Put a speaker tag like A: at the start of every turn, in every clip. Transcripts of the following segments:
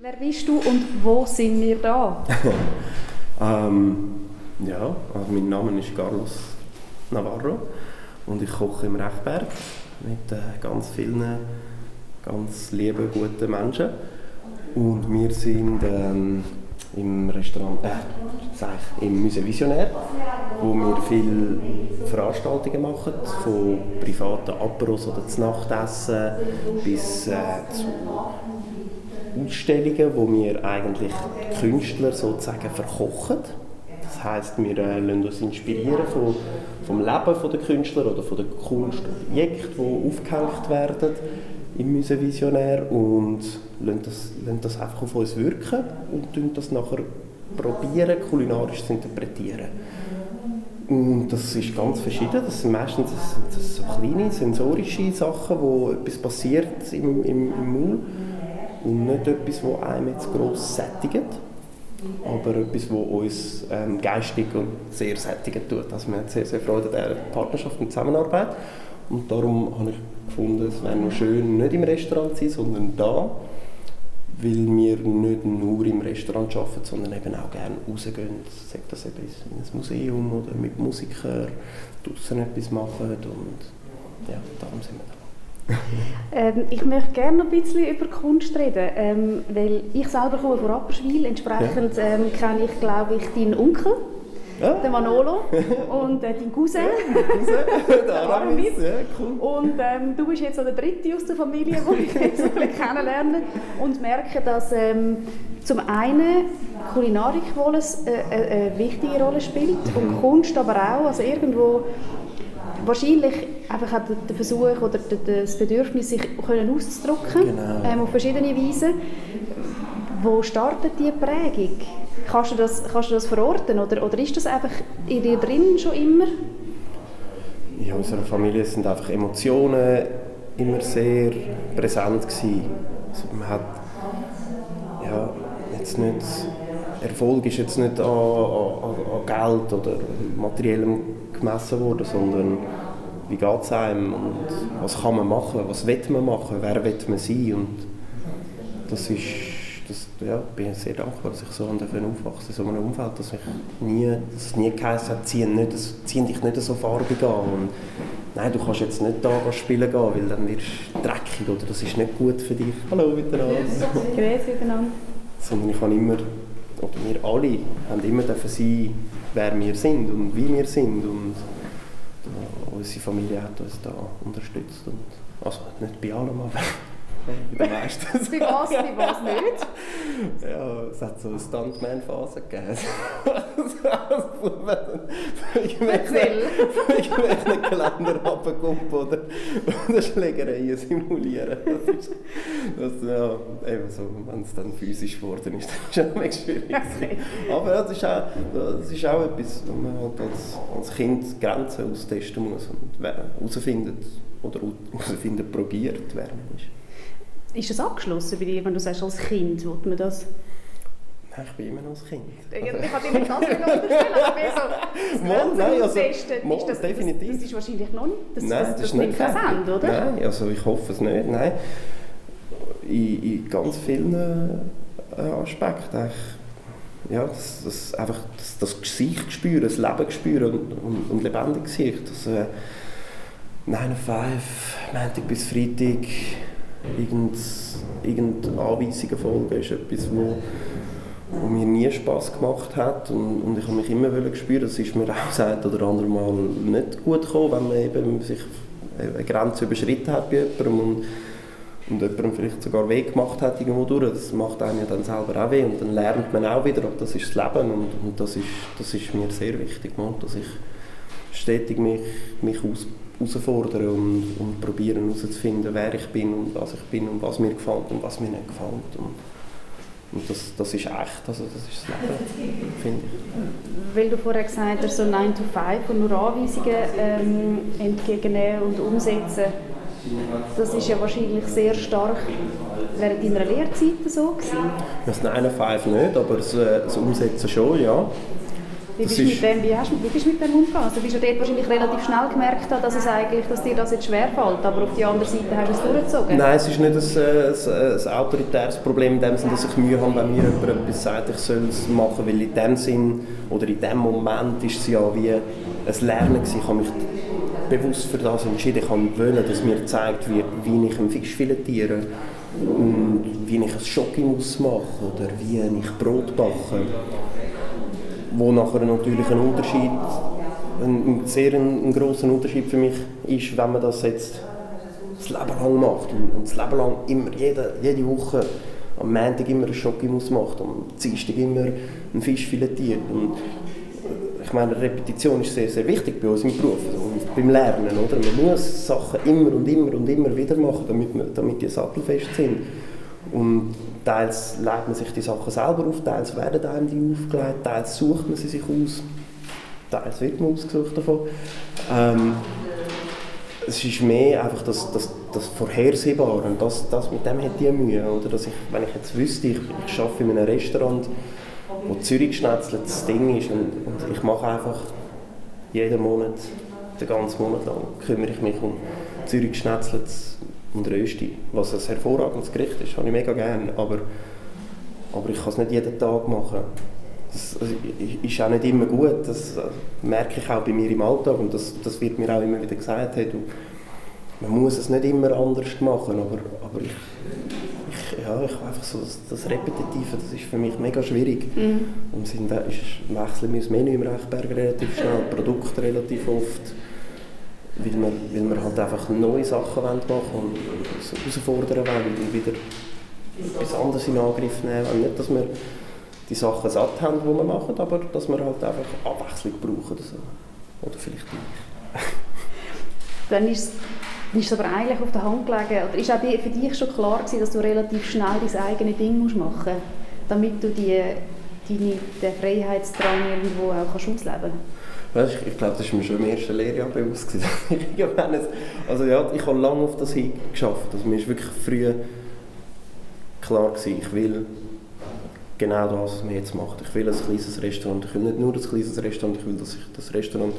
A: Wer bist du und wo sind wir da?
B: ähm, ja, also mein Name ist Carlos Navarro und ich koche im Rechberg mit äh, ganz vielen ganz lieben, guten Menschen. Und wir sind ähm, im Restaurant, äh, sag ich, im Musée Visionnaire, wo wir viele Veranstaltungen machen, von privaten Aperos oder zu Nachtessen bis äh, zu Ausstellungen, wo wir eigentlich Künstler sozusagen verkochen. Das heißt, wir äh, lassen uns inspirieren von, vom Leben der Künstler oder von den Kunstobjekten, die aufgehängt werden im Musée Visionär und lassen das, lassen das einfach auf uns wirken und probieren das nachher probieren, kulinarisch zu interpretieren. Und das ist ganz verschieden. Das sind meistens das das so kleine sensorische Sachen, wo etwas passiert im, im, im Maul und nicht etwas, das einem jetzt gross sättigt, aber etwas, das uns ähm, geistig und sehr sättigen tut. Also wir haben sehr, sehr Freude an dieser Partnerschaft und Zusammenarbeit. Und darum habe ich gefunden, es wäre noch schön, nicht im Restaurant zu sein, sondern da, weil wir nicht nur im Restaurant arbeiten, sondern eben auch gerne rausgehen, sei das eben in ein Museum oder mit Musikern draußen etwas machen und ja, darum sind wir da
A: ähm, ich möchte gerne noch ein bisschen über Kunst reden, ähm, weil ich selber komme von Rapperswil, entsprechend ähm, kenne ich, glaube ich, deinen Onkel, ja. den Manolo, und äh, deinen Cousin, ja, der Aramis. Ja, cool. Und ähm, du bist jetzt auch der Dritte aus der Familie, die ich jetzt ein bisschen kennenlerne und merke, dass ähm, zum einen Kulinarik wohl eine, eine, eine, wichtige Rolle spielt und mhm. Kunst aber auch, also irgendwo wahrscheinlich einfach auch der Versuch oder das Bedürfnis, sich können auszudrücken genau. ähm, auf verschiedene Weisen. Wo startet diese Prägung? Kannst du das, kannst du das verorten oder, oder ist das einfach in dir drin schon immer?
B: In unserer Familie sind einfach Emotionen immer sehr präsent gewesen. Also man hat ja, jetzt nicht, Erfolg ist jetzt nicht an, an, an Geld oder materiellem gemessen worden, sondern wie geht es einem und was kann man machen, was will man machen, wer will man sein und das ist, das, ja, bin ich sehr dankbar, dass ich so aufwachsen in so einem Umfeld, dass ich nie, dass es nie geheißen hat, zieh, nicht, zieh dich nicht so farbig an und nein, du kannst jetzt nicht da spielen gehen, weil dann wirst du dreckig oder das ist nicht gut für dich. Hallo miteinander.
A: Grüß miteinander.
B: Sondern ich habe immer, oder wir alle, haben immer sein, wer wir sind und wie wir sind und unsere Familie hat uns da unterstützt. Und, also nicht bei allem, aber
A: bei den meisten. bei was, bei was nicht?
B: Ja, es hat so eine Stuntman-Phase gegeben. irgendwelche Geländer runterkommen oder, oder Schlägereien simulieren. Das ist, das, ja, eben so, wenn es dann physisch geworden ist, dann ist es schwierig. Okay. Aber ja, das, ist auch, das ist auch etwas, wo man halt als, als Kind Grenzen austesten muss und herausfindet oder herausfinden probiert, wer man ist.
A: Ist das abgeschlossen bei dir, wenn du sagst, als Kind, will man das?
B: Ich bin immer noch als Kind.
A: Ich, also, kann dir nicht ganz genau unterstellen, aber mehr so
B: das nein, also,
A: ist das, definitiv. Das, das, ist wahrscheinlich noch nicht, das, nein, das, das ist nicht präsent, oder?
B: Nein, also ich hoffe es nicht, nein. In, in ganz vielen äh, Aspekten ja, das, das, einfach das, das Gesicht spüren, das Leben spüren und, und, und lebendig Gesicht. Das, äh, 9 5, Montag bis Freitag, irgendeine Anweisungen folgen, ist etwas, wo, wo mir nie Spass gemacht hat und, und ich habe mich immer gespürt, das ist mir auch das oder andere Mal nicht gut gekommen, wenn man eben sich eine Grenze überschritten hat bei jemandem und, und jemandem vielleicht sogar weh gemacht hat irgendwo durch, das macht einem ja dann selber auch weh und dann lernt man auch wieder, das ist das Leben und, und das, ist, das ist mir sehr wichtig, dass ich stetig mich, mich aus herausfordern und, und probieren herauszufinden, wer ich bin und was ich bin und was mir gefällt und was mir nicht gefällt. Und, und das, das ist echt, also das ist das Leben, finde ich.
A: Weil du vorher gesagt hast, so 9 to 5 und nur Anweisungen ähm, entgegennehmen und umsetzen, das ist ja wahrscheinlich sehr stark während deiner Lehrzeit so gewesen?
B: Das 9 to 5 nicht, aber das, das Umsetzen schon, ja.
A: Wie bist, mit dem, wie, hast, wie bist du mit dem umgegangen? Also bist du dort wahrscheinlich relativ schnell gemerkt, dass, es eigentlich, dass dir das jetzt schwerfällt, aber auf der anderen Seite hast du es durchgezogen?
B: Nein, es ist nicht ein, ein, ein autoritäres Problem in dem Sinne, dass ich Mühe habe, wenn mir jemand etwas sagt, ich soll es machen, weil in dem Sinn oder in dem Moment ist es ja wie ein Lernen gewesen. Ich habe mich bewusst für das entschieden. Ich wollte, dass mir gezeigt wird, wie ich einen Fisch filetiere und wie ich ein Schoki muss machen oder wie ich Brot backe wo nachher natürlich ein Unterschied, ein, sehr ein, ein großer Unterschied für mich ist, wenn man das jetzt das Leben lang macht und, und das Leben lang immer, jede, jede Woche am Montag immer einen Schokimus macht, am Dienstag immer einen Fisch filetiert. Und ich meine, Repetition ist sehr, sehr wichtig bei uns im Beruf und beim Lernen. Oder? Man muss Sachen immer und immer und immer wieder machen, damit, damit die sattelfest sind. Und teils legt man sich die Sachen selber auf, teils werden einem die aufgelegt, teils sucht man sie sich aus, teils wird man ausgesucht davon. Ähm, es ist mehr einfach das, das, das Vorhersehbare und das, das, mit dem hätte ich Mühe. Oder? Dass ich, wenn ich jetzt wüsste, ich, ich arbeite in einem Restaurant, wo Zürich das Ding ist und, und ich mache einfach jeden Monat, den ganzen Monat lang, kümmere ich mich um Zürich und Rösti, was ein hervorragendes Gericht ist, habe ich mega gerne, aber, aber ich kann es nicht jeden Tag machen. Das ist auch nicht immer gut, das äh, merke ich auch bei mir im Alltag und das, das wird mir auch immer wieder gesagt, hey, du, man muss es nicht immer anders machen, aber, aber ich, ich, ja, ich einfach so das, das Repetitive, das ist für mich mega schwierig. Mhm. Und sind, ist, wechseln wir das Menü im Rechberg relativ schnell, Produkte relativ oft weil wir, weil wir halt einfach neue Sachen machen wollen und herausfordern wollen und wieder etwas anderes in Angriff nehmen wollen. Nicht, dass wir die Sachen satt haben, die wir machen, aber dass wir halt einfach Abwechslung brauchen oder so. Oder vielleicht nicht.
A: Dann ist ist es aber eigentlich auf der Hand gelegen, oder ist auch für dich schon klar gewesen, dass du relativ schnell dein eigenes Ding machen musst, damit du die, deine, den Freiheitsdrang irgendwo auch ausleben kannst?
B: Ich, ich glaube, das war mir schon im ersten Lehrjahr bewusst. also ja, ich habe lange auf das hingeschafft. Also mir ist wirklich früh klar gewesen, ich will genau das, was man jetzt macht. Ich will ein kleines Restaurant. Ich will nicht nur ein kleines Restaurant, ich will, dass ich das Restaurant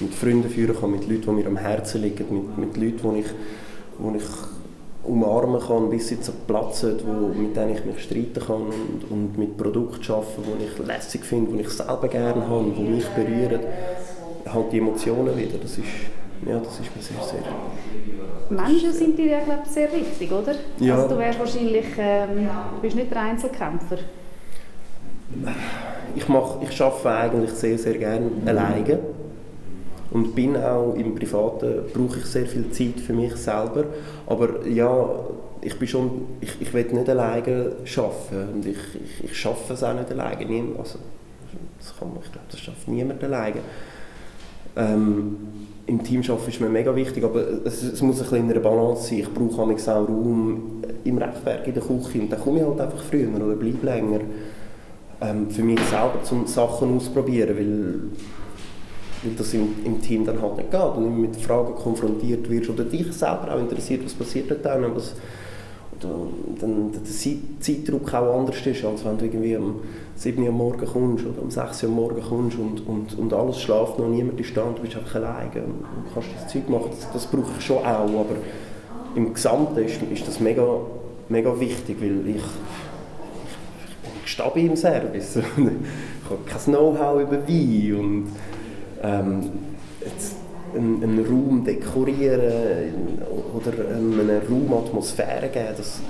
B: mit Freunden führen kann, mit Leuten, die mir am Herzen liegen, mit, mit Leuten, die ich, die ich umarmen kann, bis sie zu platzen, wo, mit denen ich mich streiten kann und, und mit Produkten arbeiten, die ich lässig finde, die ich selber gerne habe, die mich berühren. Halt die Emotionen wieder, das ist, ja, das ist mir sehr, sehr...
A: Menschen sind dir ja, glaube ich, sehr wichtig, oder? Ja. Also du wärst wahrscheinlich, ähm, bist nicht der Einzelkämpfer.
B: Ich, mach, ich arbeite eigentlich sehr, sehr gerne alleine und bin auch im Privaten, brauche ich sehr viel Zeit für mich selber, aber ja, ich bin schon, ich, ich will nicht alleine arbeiten und ich, ich, ich schaffe es auch nicht alleine, also, das kann ich glaube, das schafft niemand alleine. Ähm, Im Team arbeiten ist mir mega wichtig, aber es, es muss ein bisschen in einer Balance sein. Ich brauche auch Raum im Rechtwerk in der Küche und dann komme ich halt einfach früher oder bleibe länger. Ähm, für mich selber, um Sachen auszuprobieren, weil weil das im, im, Team dann halt nicht geht und immer mit Fragen konfrontiert wirst oder dich selber auch interessiert, was passiert dort dann, was, dann der Zeitdruck auch anders ist, als wenn du irgendwie um 7 Uhr morgen kommst oder um 6 Uhr morgen kommst und, und, und alles schläft noch, niemand ist da und du bist einfach alleine und, kannst das Zeug machen. Das, das brauche ich schon auch, aber im Gesamten ist, ist das mega, mega wichtig, weil ich, ich, bin im Service. ich habe kein Know-how über Wein und ähm, einen, einen, Raum dekorieren oder eine Raumatmosphäre geben, das,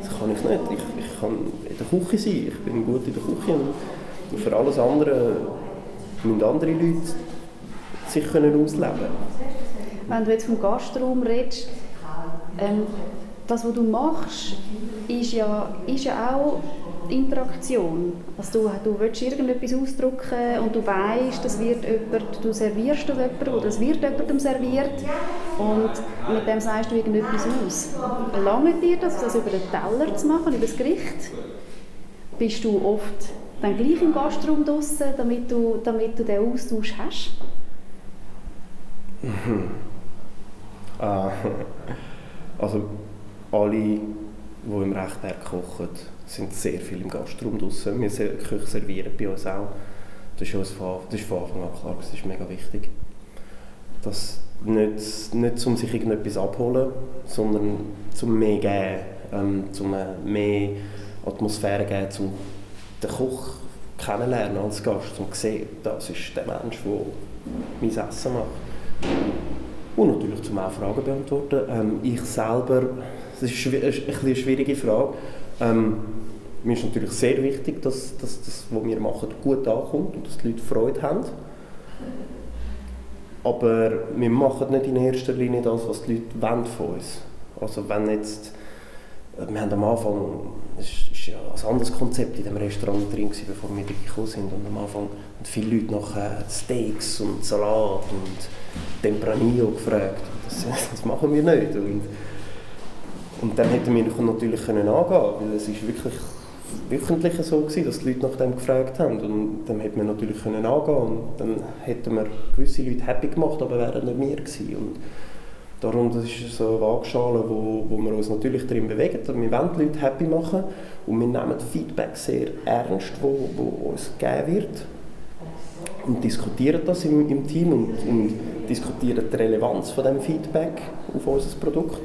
B: das kann ich nicht. Ich, ich, kann in der Küche sein, ich bin gut in der Küche und für alles andere müssen andere Leute sich können ausleben
A: Wenn du jetzt vom Gastraum redest, ähm, das, was du machst, ist ja, ist ja auch Interaktion. Also du, du willst irgendetwas ausdrücken und du weißt, das wird jemand, du servierst das jemandem oder es wird jemandem serviert und mit dem sagst du irgendetwas aus. Lange dir das, das über den Teller zu machen, über das Gericht? Bist du oft dann gleich im Gastraum draussen, damit du, damit du den Austausch hast?
B: Ah, also alle, die im Rechtwerk kochen, sind sehr viel im Gastraum draußen. Wir Köche servieren bei uns auch das ist, von, das ist von Anfang an klar, das ist mega wichtig. Das nicht, nicht um sich irgendetwas abholen, sondern zum mehr geben, ähm, zum mehr Atmosphäre geben, zum den Koch kennenlernen als Gast, um zu sehen, das ist der Mensch, der mein Essen macht. Und natürlich zum auch Fragen beantworten. Ähm, ich selber, das ist eine schwierige Frage. Ähm, mir ist natürlich sehr wichtig, dass, dass das, was wir machen, gut ankommt und dass die Leute Freude haben. Aber wir machen nicht in erster Linie das, was die Leute wollen von uns. Also wenn jetzt, wir haben am Anfang, es ist ja ein anderes Konzept in dem Restaurant drin gewesen, bevor wir gekommen sind und am Anfang haben viele Leute nach äh, Steaks und Salat und Tempranillo gefragt. Das, das machen wir nicht. Und, und dann hätten wir natürlich können angehen weil es ist wirklich wöchentlich so gewesen, dass die Leute nach dem gefragt haben und dann hätte man natürlich können angehen und dann hätten wir gewisse Leute happy gemacht, aber wären nicht wir gewesen. Und darum das ist so eine Waagschale, wo, wo wir uns natürlich darin bewegen. Wir wollen die Leute happy machen und wir nehmen Feedback sehr ernst, wo, wo uns gegeben wird und diskutieren das im, im Team und, und diskutieren die Relevanz von dem Feedback auf unser Produkt.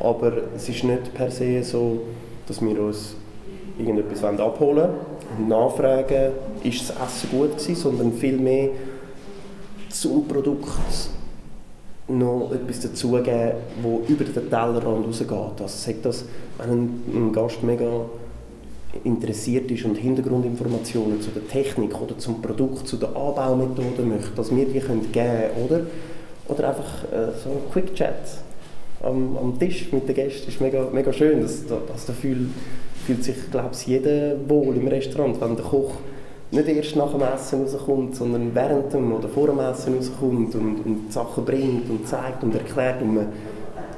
B: Aber es ist nicht per se so, dass wir uns irgendetwas abholen wollen, nachfragen, ist das Essen gut gewesen, sondern vielmehr zum Produkt noch etwas dazugeben, das über den Tellerrand rausgeht. Also sagt das, wenn ein, Gast mega interessiert ist und Hintergrundinformationen zu der Technik oder zum Produkt, zu der Anbaumethode möchte, dass wir die geben können, oder? Oder einfach äh, so ein Quick Chat am, am, Tisch mit den Gästen ist mega, mega schön. Das, das, das fühlt, fühlt sich, glaube ich, jeder wohl im Restaurant, wenn der Koch nicht erst nach dem Essen rauskommt, sondern während dem oder vor dem Essen rauskommt und, und Sachen bringt und zeigt und erklärt und man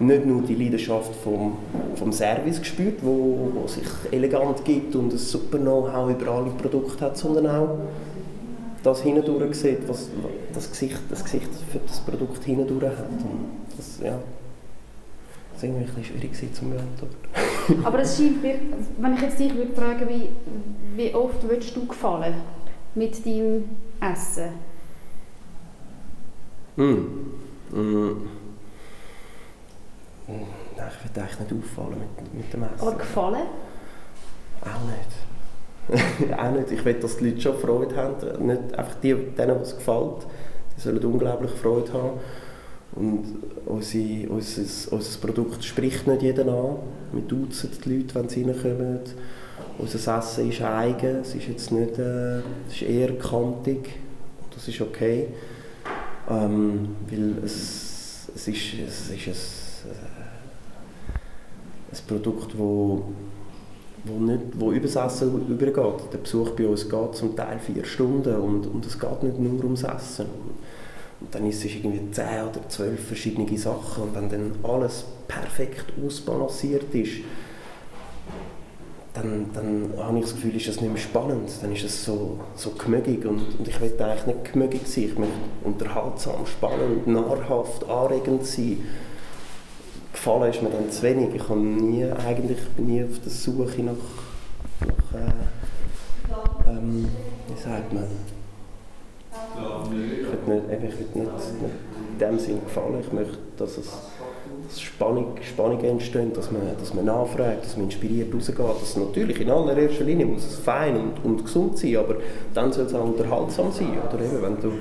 B: nicht nur die Leidenschaft vom, vom Service spürt, wo, wo sich elegant gibt und ein super Know-how über alle Produkte hat, sondern auch das hindurch sieht, was das Gesicht, das Gesicht für das Produkt hindurch hat. Und das, ja, das war irgendwie ein bisschen schwierig zu beantworten.
A: Aber es scheint mir, wenn ich jetzt dich würde fragen, wie, wie oft würdest du gefallen mit deinem Essen?
B: Hm. Hm. Nein, ich würde eigentlich nicht auffallen mit, mit dem Essen.
A: Aber gefallen?
B: Auch nicht. auch nicht. Ich will, dass die Leute schon Freude haben. Nicht einfach die, denen, was gefällt. Die sollen unglaublich Freude haben. Und unsere, unser, unser Produkt spricht nicht jeden an. Wir duzen die Leute, wenn sie reinkommen. Unser Essen ist eigen. Es ist jetzt nicht, äh, es ist eher kantig. Das ist okay. Ähm, weil es, es ist, es ist ein, äh, ein Produkt, wo wo, nicht, wo über das Essen übergeht. Der Besuch bei uns geht zum Teil vier Stunden und, und es geht nicht nur ums Essen. Und dann ist es irgendwie zehn oder zwölf verschiedene Sachen und wenn dann alles perfekt ausbalanciert ist, dann, dann habe ich das Gefühl, ist das nicht mehr spannend. Dann ist es so, so gemögig und, und ich will eigentlich nicht gemögig sein. Ich möchte unterhaltsam, spannend, nahrhaft, anregend sein. Gefallen ist mir dann zu wenig. Ich habe nie, eigentlich bin nie auf der Suche nach, nach äh, ähm, wie sagt man, ich will nicht, ich will nicht, in dem Sinn gefallen. Ich möchte, dass es dass Spannung, Spannung entsteht, dass man, dass man nachfragt, dass man inspiriert rausgeht. Das natürlich in allererster Linie muss es fein und, und gesund sein, aber dann soll es auch unterhaltsam sein. Oder eben, wenn du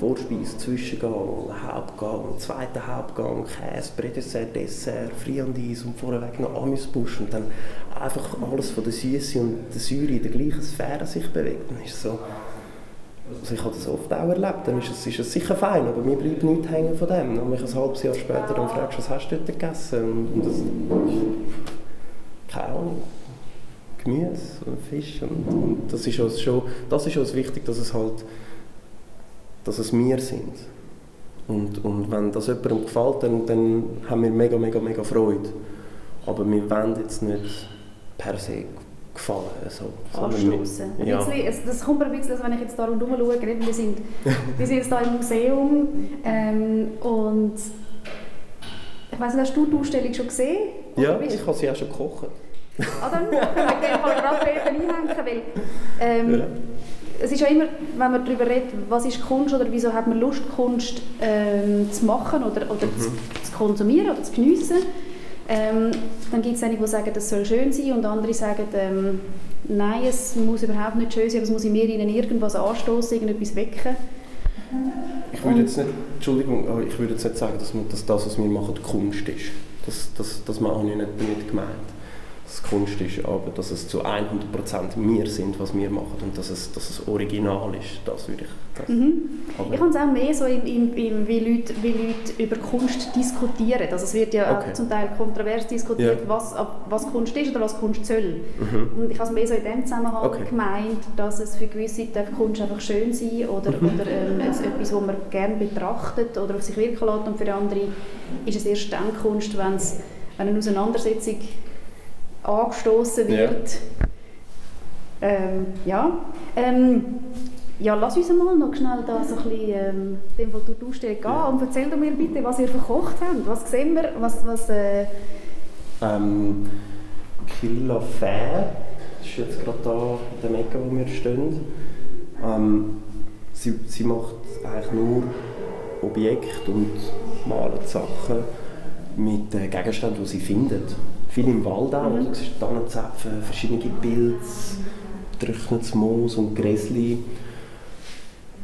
B: Vorspeise, Zwischengang, Hauptgang, zweiter Hauptgang, Käse, Prädessert, Dessert, Friandis und vorweg noch Amüsbusch und dann einfach alles von der Süße und der Säure in der gleichen Sphäre sich bewegt, dann ist so also ich habe das oft auch erlebt, dann ist es, ist es sicher fein, aber mir bleibt nichts hängen von dem. Und mich ein halbes Jahr später dann fragst, was hast du dort gegessen? Und, und das, keine Ahnung, Gemüse und Fisch. Und, und, das ist uns schon, das ist uns wichtig, dass es halt, dass es wir sind. Und, und wenn das jemandem gefällt, dann, dann haben wir mega, mega, mega Freude. Aber wir wollen jetzt nicht per se gefallen. Also,
A: Anstoßen. Ja. das kommt mir ein bisschen, also wenn ich jetzt da rundherum schaue, wir sind, wir sind jetzt hier im Museum ähm, und ich weiss nicht, hast du die Ausstellung schon gesehen?
B: Ja, ich habe sie auch schon gekocht.
A: Ah, dann den Fall gerade einhängen, weil ähm, ja. es ist ja immer, wenn man darüber redet, was ist Kunst oder wieso hat man Lust, Kunst ähm, zu machen oder, oder mhm. zu, zu, konsumieren oder zu geniessen, ähm, dann gibt es einige, die sagen, das soll schön sein und andere sagen, ähm, nein, es muss überhaupt nicht schön sein, aber es muss in mir ihnen irgendwas anstoßen, irgendetwas wecken.
B: Ich würde jetzt nicht, Entschuldigung, aber ich würde jetzt nicht sagen, dass, dass das, was wir machen, Kunst ist. Das, das, das habe ich nicht damit gemeint dass es Kunst ist, aber dass es zu 100% wir sind, was wir machen und dass es, dass es original ist, das würde ich das
A: mhm. Ich habe es auch mehr so, im, im, im, wie, Leute, wie Leute über Kunst diskutieren. Also es wird ja okay. zum Teil kontrovers diskutiert, yeah. was, was Kunst ist oder was Kunst soll. Mhm. Und ich habe es mehr so in dem Zusammenhang okay. gemeint, dass es für gewisse darf Kunst einfach schön sein oder, mhm. oder ähm, etwas, was man gerne betrachtet oder auf sich wirken lässt und für andere ist es erst dann Kunst, wenn es wenn eine Auseinandersetzung angestoßen wird. Ja. Ähm, ja. Ähm, ja, lass uns mal noch schnell da so ein bisschen ähm, dem, was du ausstellst, gehen und erzähl mir bitte, was ihr verkocht habt. Was sehen wir? Was, was, äh
B: ähm, Killa Fair, das ist jetzt gerade da in der Mecke, wo wir stehen. Ähm, sie, sie macht eigentlich nur Objekte und malt Sachen mit Gegenständen, die sie findet viel im Wald auch. Mhm. Du siehst Tannenzapfen, verschiedene Pilze, trocknetes Moos und Gräsli.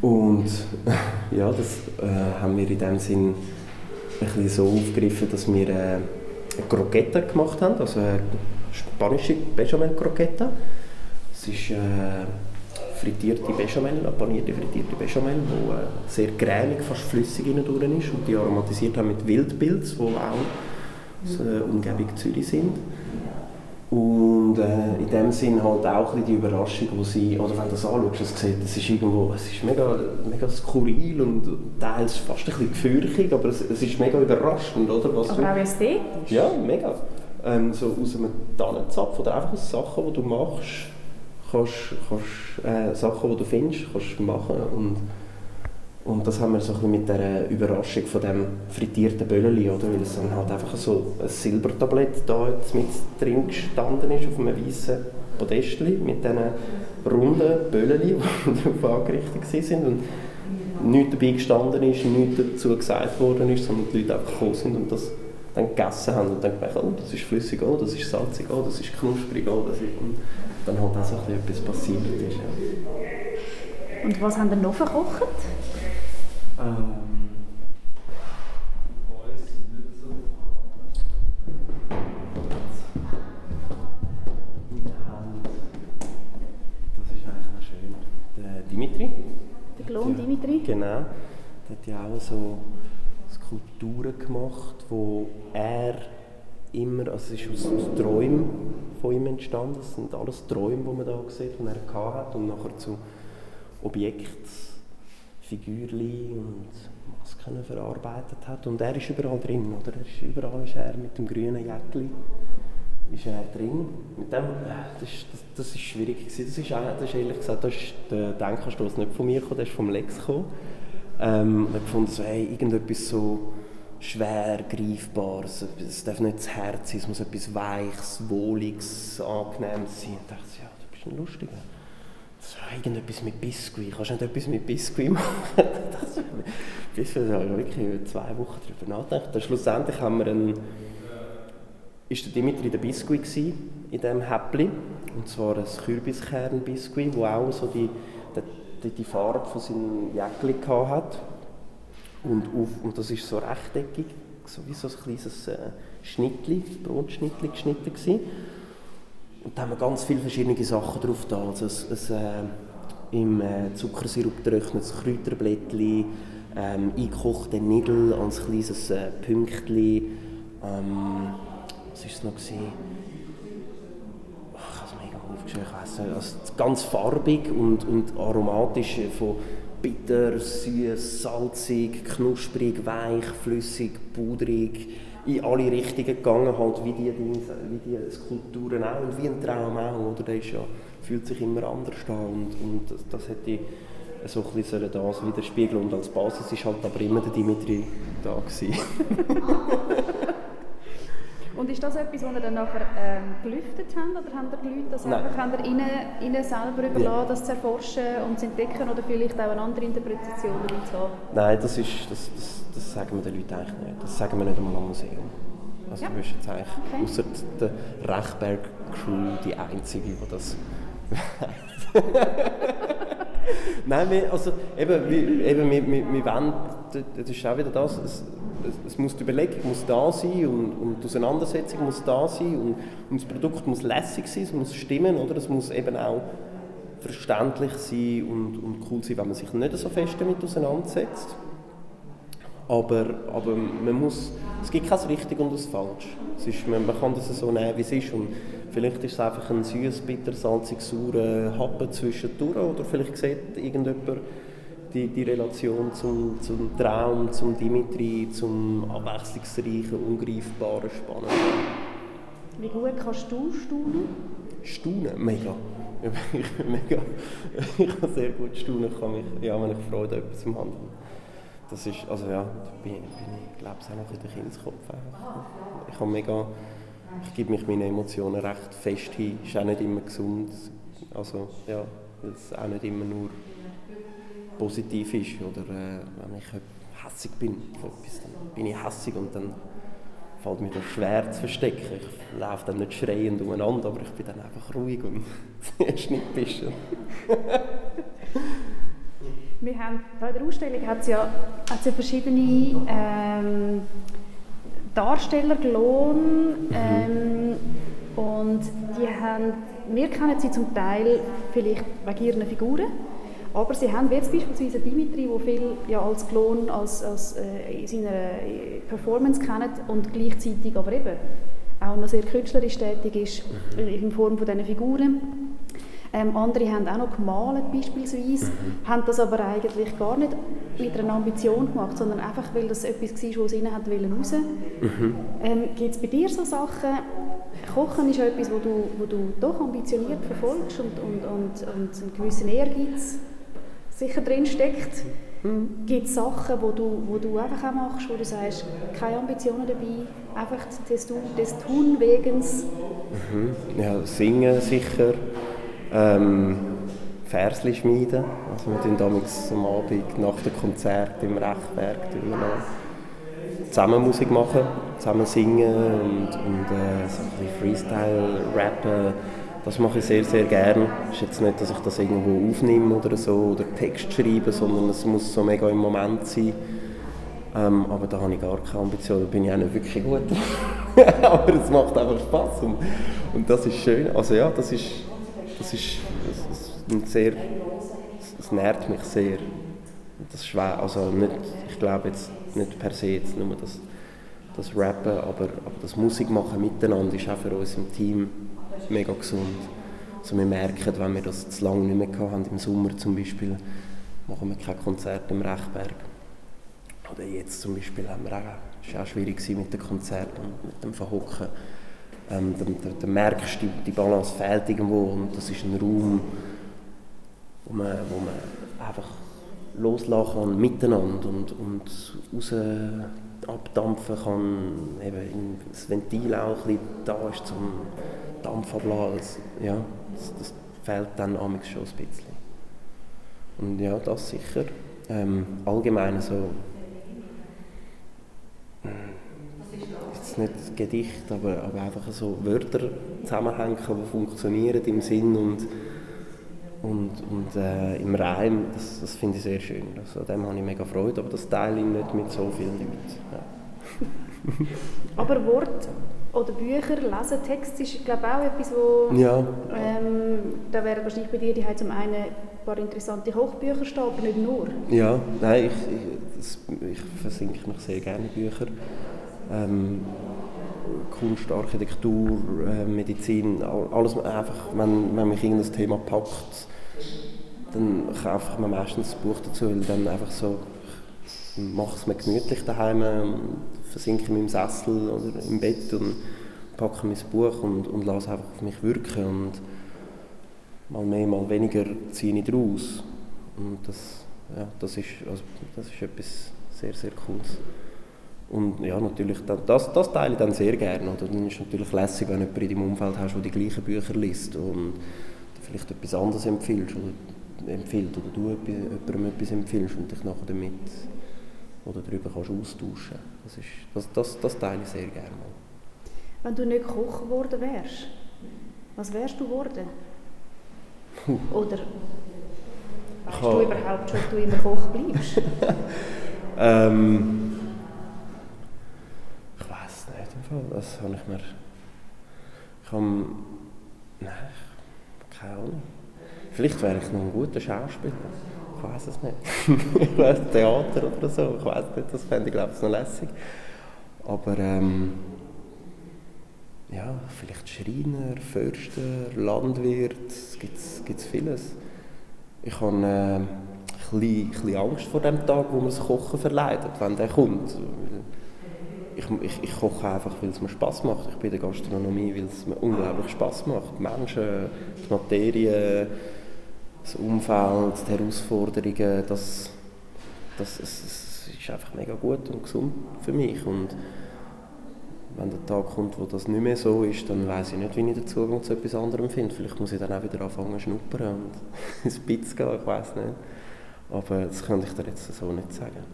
B: Und ja, das äh, haben wir in dem Sinn ein bisschen so aufgegriffen, dass wir äh, eine Croqueta gemacht haben, also eine spanische Bechamel-Croqueta. Es ist äh, frittierte Bechamel, eine panierte frittierte Bechamel, die äh, sehr cremig, fast flüssig innen ist und die aromatisiert haben mit Wildpilz, wo auch äh, Umgebung Zürich sind. Und äh, in dem Sinn halt auch die Überraschung, wo sie, oder wenn du das anschaust, das sieht, es ist irgendwo, es ist mega, mega skurril und teils fast ein bisschen gefürchtig, aber es, es ist mega überraschend, oder?
A: Was aber du, auch ästhetisch?
B: Ja, mega. Ähm, so aus einem Tannenzapf oder einfach aus Sachen, die du machst, kannst, kannst äh, Sachen, die du findest, kannst machen und und das haben wir so ein mit der Überraschung von dem frittierten Bölleli, oder? Weil es dann halt einfach so ein Silbertablett da jetzt mit drin gestanden ist, auf einem weißen Podestli, mit diesen runden Bölleli, die darauf angerichtet sind und nichts dabei gestanden ist, nichts dazu gesagt worden ist, sondern die Leute einfach gekommen sind und das dann gegessen haben und dann gedacht, oh, das ist flüssig, oh, das ist salzig, oh, das ist knusprig, oh, das ist... Und dann halt auch so etwas passiert ist. Ja.
A: Und was haben wir noch verkocht? Ähm,
B: das ist eigentlich noch schön. Der Dimitri.
A: Der Klon Dimitri.
B: Genau. Der hat ja auch so Skulpturen gemacht, wo er immer, also es ist aus, aus Träumen von ihm entstanden. Das sind alles Träume, die man da sieht, die er hatte und nachher zu Objekten Figürchen und Masken verarbeitet hat. Und er ist überall drin, oder? Er ist, überall ist er mit dem grünen Jäckli ist er drin. Mit dem, äh, das, das, das ist schwierig gewesen. Das ist, das ist ehrlich gesagt, das ist der Denkanstoß nicht von mir gekommen, der ist vom Lex gekommen. Ähm, ich fand so, hey, irgendetwas so schwer greifbares, es darf nicht das Herz sein, es muss etwas Weiches, Wohliges, Angenehmes sein. Ich dachte, ja, du bist ein Lustiger so, irgendetwas mit Biscuit, kannst du nicht etwas mit Biscuit machen? das, bis wir da wirklich zwei Wochen darüber. Dann schlussendlich haben wir einen, ist der Dimitri der Biscuit gewesen, in diesem Häppli. Und zwar ein Kürbiskern-Biscuit, wo auch so die, die, die Farbe von seinem Jäckli hat. Und, auf, und das ist so rechteckig, so wie so ein kleines äh, Schnittli, Brotschnittli geschnitten gewesen. Und da haben wir ganz viele verschiedene Sachen drauf da. Also ein, ein, äh, im äh, Zuckersirup getrocknetes Kräuterblättchen, ähm, eingekochte Nidel als kleines äh, Pünktchen. Ähm, was war es noch? Gewesen? Ich habe es mega aufgeschrieben. Also ganz farbig und, und aromatisch äh, von bitter, süß, salzig, knusprig, weich, flüssig, pudrig in alle Richtungen gegangen, halt wie die, Dinge, wie die Skulpturen auch und wie ein Traum auch, oder? Der ist ja, fühlt sich immer anders an und, und das, das hätte so ein bisschen das widerspiegeln und als Basis ist halt aber immer der Dimitri da.
A: Und ist das etwas, was ihr dann nachher ähm, gelüftet habt, oder haben die Leute das Nein. einfach haben ihr ihnen, ihnen selber überlassen, ja. das zu erforschen und zu entdecken, oder vielleicht auch eine andere Interpretation darin zu haben?
B: Nein, das, ist, das, das, das sagen wir den Leuten eigentlich nicht. Das sagen wir nicht einmal am Museum. Also ja. du bist jetzt eigentlich okay. außer der Rechberg-Crew die Einzige, die das Nein, wir, also eben, wir, eben, wir, wir, wir wollen, das ist auch wieder das, es, muss die Überlegung muss da sein und, und die Auseinandersetzung muss da sein und, und das Produkt muss lässig sein, es muss stimmen, oder? es muss eben auch verständlich sein und, und cool sein, wenn man sich nicht so fest damit auseinandersetzt. Aber, aber man muss, es gibt kein richtig und das falsch. Es ist, man, man kann das so nehmen, wie es ist. Und vielleicht ist es einfach ein süß, bitter, salzig, saurer Happen zwischendurch. Oder vielleicht sieht irgendjemand die, die Relation zum, zum Traum, zum Dimitri, zum abwechslungsreichen, ungreifbaren, spannenden.
A: Wie gut kannst du staunen?
B: Staunen? Mega. Ich, mega. ich kann sehr gut staunen, kann mich, ja, wenn ich Freude an etwas im Hand habe das ist, also ja, da bin, bin ich glaube ich auch noch in der Kindskopf. Ich habe mega, ich gebe mich meine Emotionen recht fest hin, ist auch nicht immer gesund, also ja, weil es auch nicht immer nur positiv ist oder äh, wenn ich hässig bin etwas, dann bin ich hässig und dann fällt mir das schwer zu verstecken. Ich laufe dann nicht schreiend umeinander, aber ich bin dann einfach ruhig und sehr schnippisch.
A: Wir haben, bei der Ausstellung hat es ja, hat's ja verschiedene ähm, Darsteller gelohnt mhm. ähm, und die haben, wir kennen sie zum Teil vielleicht wegen ihren Figuren, aber sie haben jetzt beispielsweise Dimitri, der viel ja, als Klon als, als, äh, in seiner äh, Performance kennt und gleichzeitig aber eben auch noch sehr künstlerisch tätig ist mhm. in Form von diesen Figuren. Ähm, andere haben auch noch gemalt beispielsweise, mhm. haben das aber eigentlich gar nicht mit einer Ambition gemacht, sondern einfach, weil das etwas war, was aus ihnen hat wollen raus. Mhm. Ähm, Gibt es bei dir so Sachen, Kochen ist etwas, wo du, wo du doch ambitioniert verfolgst und, und, und, und einen gewissen Ehrgeiz sicher drin steckt. Mhm. Gibt es Sachen, wo du, wo du einfach auch machst, wo du sagst, keine Ambitionen dabei, einfach des, des Tun wegens?
B: Mhm. Ja, singen sicher. Ähm, Versli schmieden. Also wir tun damals am Abend nach dem Konzert im Rechberg zusammen Musik machen, zusammen singen und, und äh, so ein bisschen Freestyle rappen. Das mache ich sehr, sehr gerne. Es ist jetzt nicht, dass ich das irgendwo aufnehme oder so oder Text schreibe, sondern es muss so mega im Moment sein. Ähm, aber da habe ich gar keine Ambition, da bin ich auch nicht wirklich gut. aber es macht einfach Spaß und, und das ist schön. Also ja, das ist das ist, das ist sehr, es nährt mich sehr. Das ist schwer, also nicht, ich glaube jetzt nicht per se jetzt nur das, das Rappen, aber, aber das Musikmachen miteinander ist auch für uns im Team mega gesund. Also wir merken, wenn wir das zu lange nicht mehr haben, im Sommer zum Beispiel, machen wir kein Konzert im Rechberg. Oder jetzt zum Beispiel haben wir auch, es war auch schwierig mit dem Konzert und mit dem Verhocken ähm, dann, dann, dann, merkst du, die, Balance fehlt irgendwo und das ist ein Raum, wo man, wo man einfach loslassen kann miteinander und, und raus abdampfen kann, eben das Ventil auch ein bisschen da ist zum Dampf ablassen. Ja, das, das fehlt dann schon ein bisschen. Und ja, das sicher. Ähm, allgemein so jetzt nicht Gedicht, aber, aber einfach so Wörter zusammenhängen, die funktionieren im Sinn und, und, und äh, im Reim, das, das finde ich sehr schön. Also, an dem habe ich mega Freude, aber das teile ich nicht mit so vielen Leuten. Ja.
A: aber Wort oder Bücher, Lesen, Text ist glaube ich auch etwas, wo
B: ja.
A: ähm, da wäre wahrscheinlich bei dir, die haben zum einen ein paar interessante Kochbücher stehen, aber nicht nur.
B: Ja, nein, ich, ich, das, ich versinke mich sehr gerne in Bücher ähm, Kunst, Architektur, äh, Medizin, alles einfach, wenn, wenn mich irgendein Thema packt, dann kaufe ich mir meistens ein Buch dazu, weil dann einfach so, mache es mir gemütlich daheim, versinke in meinem Sessel oder im Bett und packe mein Buch und, und lasse einfach auf mich wirken und mal mehr, mal weniger ziehe ich daraus und das, ja, das, ist, also, das ist etwas sehr, sehr Cooles. Und ja, natürlich, das, das teile ich dann sehr gerne. Oder? Dann ist es natürlich lässig, wenn du jemanden in deinem Umfeld hast, der die gleichen Bücher liest und vielleicht etwas anderes empfiehlt oder, empfiehlt, oder du jemandem etwas empfiehlst und dich nachher damit oder darüber kannst austauschen das, ist, das, das, das teile ich sehr gerne.
A: Wenn du nicht Koch geworden wärst, was wärst du geworden? Oder weißt du überhaupt schon, ob du immer Koch bleibst?
B: ähm, ich weiß nicht im Fall. Das habe ich mir. Ich habe. Nein, keine Ahnung. Vielleicht wäre ich noch ein guter Schauspieler. Ich weiß es nicht. ich weiß Theater oder so. Ich weiß nicht. Das fände ich glaube ich noch lässig. Aber ähm, ja, vielleicht Schreiner, Förster, Landwirt, es gibt vieles. Ich habe äh, ein bisschen, Angst vor dem Tag, wo man das Kochen verleidet, wenn der kommt. Ich, ich, ich koche einfach, weil es mir Spaß macht. Ich bin in der Gastronomie, weil es mir unglaublich Spaß macht. Die Menschen, die Materie, das Umfeld, die Herausforderungen, das, das, das, ist einfach mega gut und gesund für mich. Und wenn der Tag kommt, wo das nicht mehr so ist, dann weiß ich nicht, wie ich den Zugang zu etwas anderem finde. Vielleicht muss ich dann auch wieder anfangen zu schnuppern und ins Spitz gehen, ich weiß nicht. Aber das könnte ich dir jetzt so nicht sagen.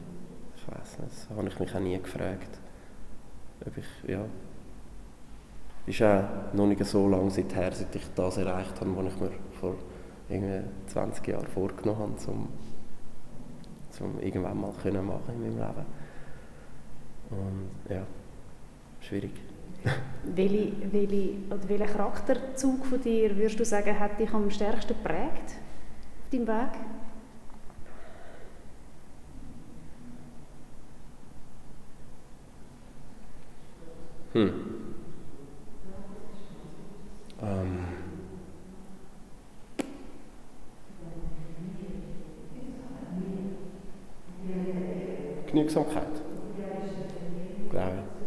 B: Ich weiß nicht, das habe ich mich auch nie gefragt. Ob ich, ja... Ist auch noch nicht so lange seither, seit ich das erreicht habe, was ich mir vor irgendwie 20 Jahren vorgenommen habe, um, um irgendwann mal können machen in meinem Leben. Und ja schwierig.
A: welche, welche, oder welchen Charakterzug von dir würdest du sagen, hat dich am stärksten geprägt auf deinem Weg?
B: Hm. Ähm. Genügsamkeit. Glaube ich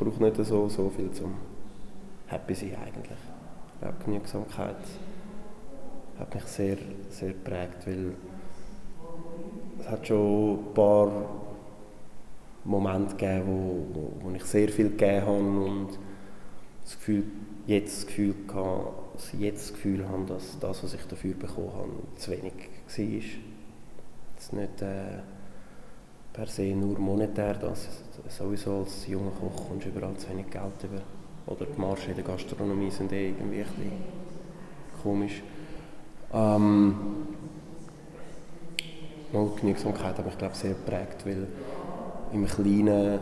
B: brauche nicht so, so viel zum happy sein eigentlich. Ich glaube, Genügsamkeit hat mich sehr, sehr geprägt, weil es hat schon ein paar Momente gegeben, wo, wo, wo ich sehr viel gegeben habe und das Gefühl, jetzt das Gefühl hatte, dass ich jetzt das Gefühl habe, dass das, was ich dafür bekommen habe, zu wenig war. Dass nicht äh, per se nur monetär das. Sowieso als junger Koch kommst du überall zu wenig Geld über. Oder die Marschen in der Gastronomie sind eh irgendwie ein bisschen komisch. Ähm, die Genügsamkeit hat mich glaube sehr geprägt, weil im Kleinen,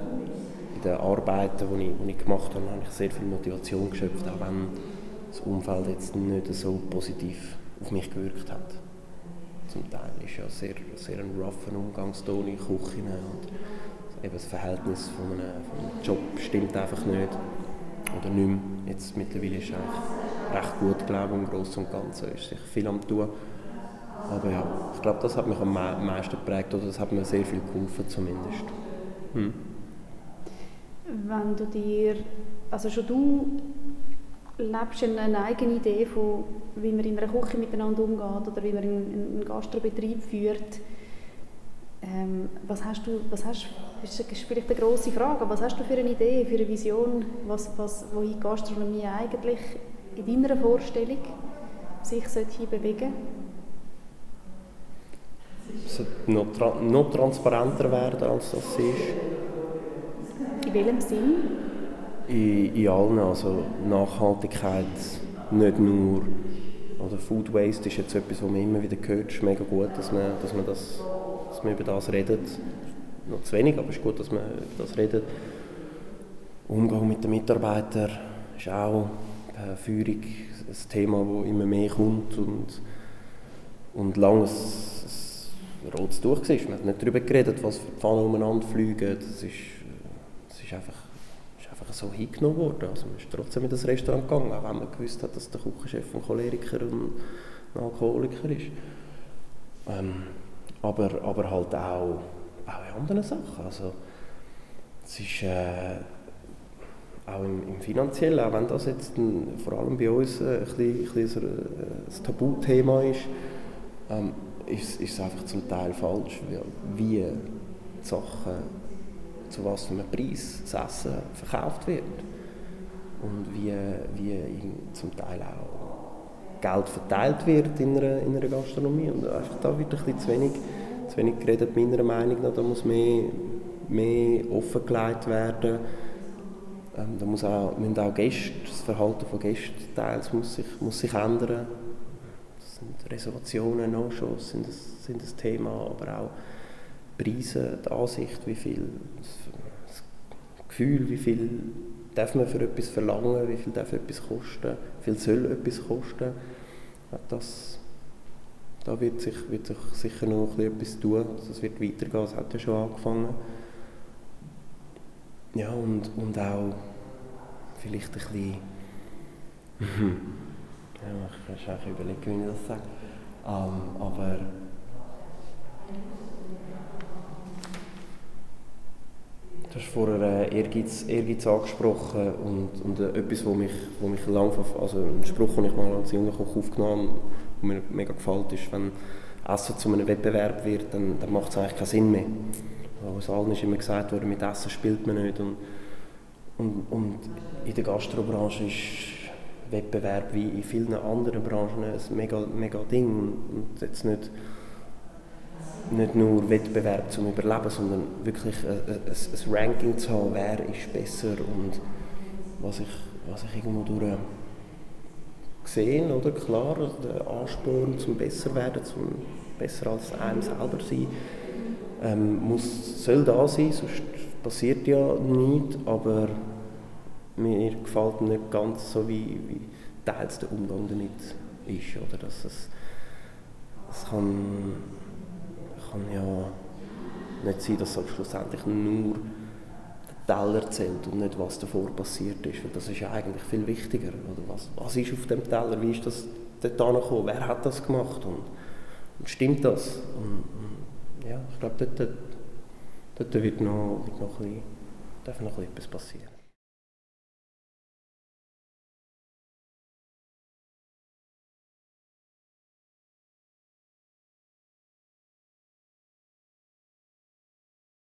B: in den Arbeiten, die ich, die ich gemacht habe, habe ich sehr viel Motivation geschöpft, auch wenn das Umfeld jetzt nicht so positiv auf mich gewirkt hat zum Teil ist ja sehr, sehr ein roughen Umgangston in Küchen und eben das Verhältnis von einem, von einem Job stimmt einfach nicht oder nicht mehr. Jetzt mittlerweile ist es eigentlich recht gut, glaube ich, im Großen und Ganzen ist sich viel am tun. Aber ja, ich glaube, das hat mich am meisten geprägt oder das hat mir sehr viel geholfen zumindest. Hm.
A: Wenn du dir, also schon du lebst eine eigene Idee von, wie man in einer Küche miteinander umgeht oder wie man einen Gastrobetrieb führt. Ähm, was hast du, was hast, das ist vielleicht eine grosse Frage, was hast du für eine Idee, für eine Vision, was, was, wohin Gastronomie eigentlich in deiner Vorstellung sich sollte bewegen
B: sollte? noch, tra noch transparenter werden, als das ist.
A: In welchem Sinn?
B: In, in allen. Also Nachhaltigkeit nicht nur. Oder Food Waste ist jetzt etwas, was man immer wieder hört. Es ist mega gut, dass man, dass man, das, dass man über das redet. Noch zu wenig, aber es ist gut, dass man über das redet. Umgang mit den Mitarbeitern ist auch äh, Führung ein Thema, das immer mehr kommt und, und lange ein, ein rotes Tuch war. Man hat nicht darüber geredet, was für Pfannen umeinander fliegen. Das ist, das ist einfach so hingenommen worden. Also man ist trotzdem in das Restaurant gegangen, auch wenn man gewusst hat, dass der Küchenchef ein Choleriker und ein Alkoholiker ist. Ähm, aber, aber halt auch, auch in anderen Sachen. Also, es ist äh, auch im, im Finanziellen, auch wenn das jetzt ein, vor allem bei uns äh, ein, bisschen, ein, bisschen ein, ein Tabuthema ist, ähm, ist, ist es einfach zum Teil falsch, wie, wie die Sachen zu was für einem Preis das Essen verkauft wird. Und wie, wie zum Teil auch Geld verteilt wird in einer, in einer Gastronomie. Und einfach da wird ein bisschen zu wenig, zu wenig geredet, meiner Meinung nach. Da muss mehr, mehr offengelegt werden. Ähm, da muss auch, müssen auch Gäste, das Verhalten von Gästen teils muss sich, muss sich ändern. Das sind Reservationen, No-Shows sind, das, sind das Thema, aber auch Preise, die Ansicht, wie viel, das Gefühl, wie viel darf man für etwas verlangen, wie viel darf etwas kosten, wie viel soll etwas kosten. Das, da wird sich, wird sich sicher noch etwas tun, es wird weitergehen, es hat ja schon angefangen. Ja, und, und auch vielleicht ein bisschen... ja, ich kann schon überlegen, wie ich das sage. Um, aber Du hast vorher äh, Ehrgeiz, Ehrgeiz angesprochen und, und äh, etwas, wo mich, wo mich lang, also ein Spruch, den ich mal als junger Koch aufgenommen habe, der mir mega gefällt, ist, wenn Essen zu einem Wettbewerb wird, dann, dann macht es eigentlich keinen Sinn mehr. Aus allen ist immer gesagt worden, mit Essen spielt man nicht und, und, und in der Gastrobranche ist Wettbewerb wie in vielen anderen Branchen ein mega, mega Ding und jetzt nicht nicht nur Wettbewerb zum Überleben, sondern wirklich ein, ein, ein Ranking zu haben, wer ist besser und was ich, was ich irgendwo durch gesehen, oder? Klar, der Ansporn zum besser werden, zum besser als einem selber sein, ähm, muss, soll da sein, sonst passiert ja nichts, aber mir gefällt nicht ganz so, wie, wie teils der Umgang damit ist, oder? Dass es, es kann kann ja nicht sein, dass schlussendlich nur der Teller zählt und nicht, was davor passiert ist. Weil das ist ja eigentlich viel wichtiger. Oder was, was ist auf dem Teller? Wie ist das dort angekommen? Wer hat das gemacht? Und, und stimmt das? Und, und, ja, ich glaube, dort, dort, dort wird, noch, wird noch ein bisschen, darf noch etwas passieren.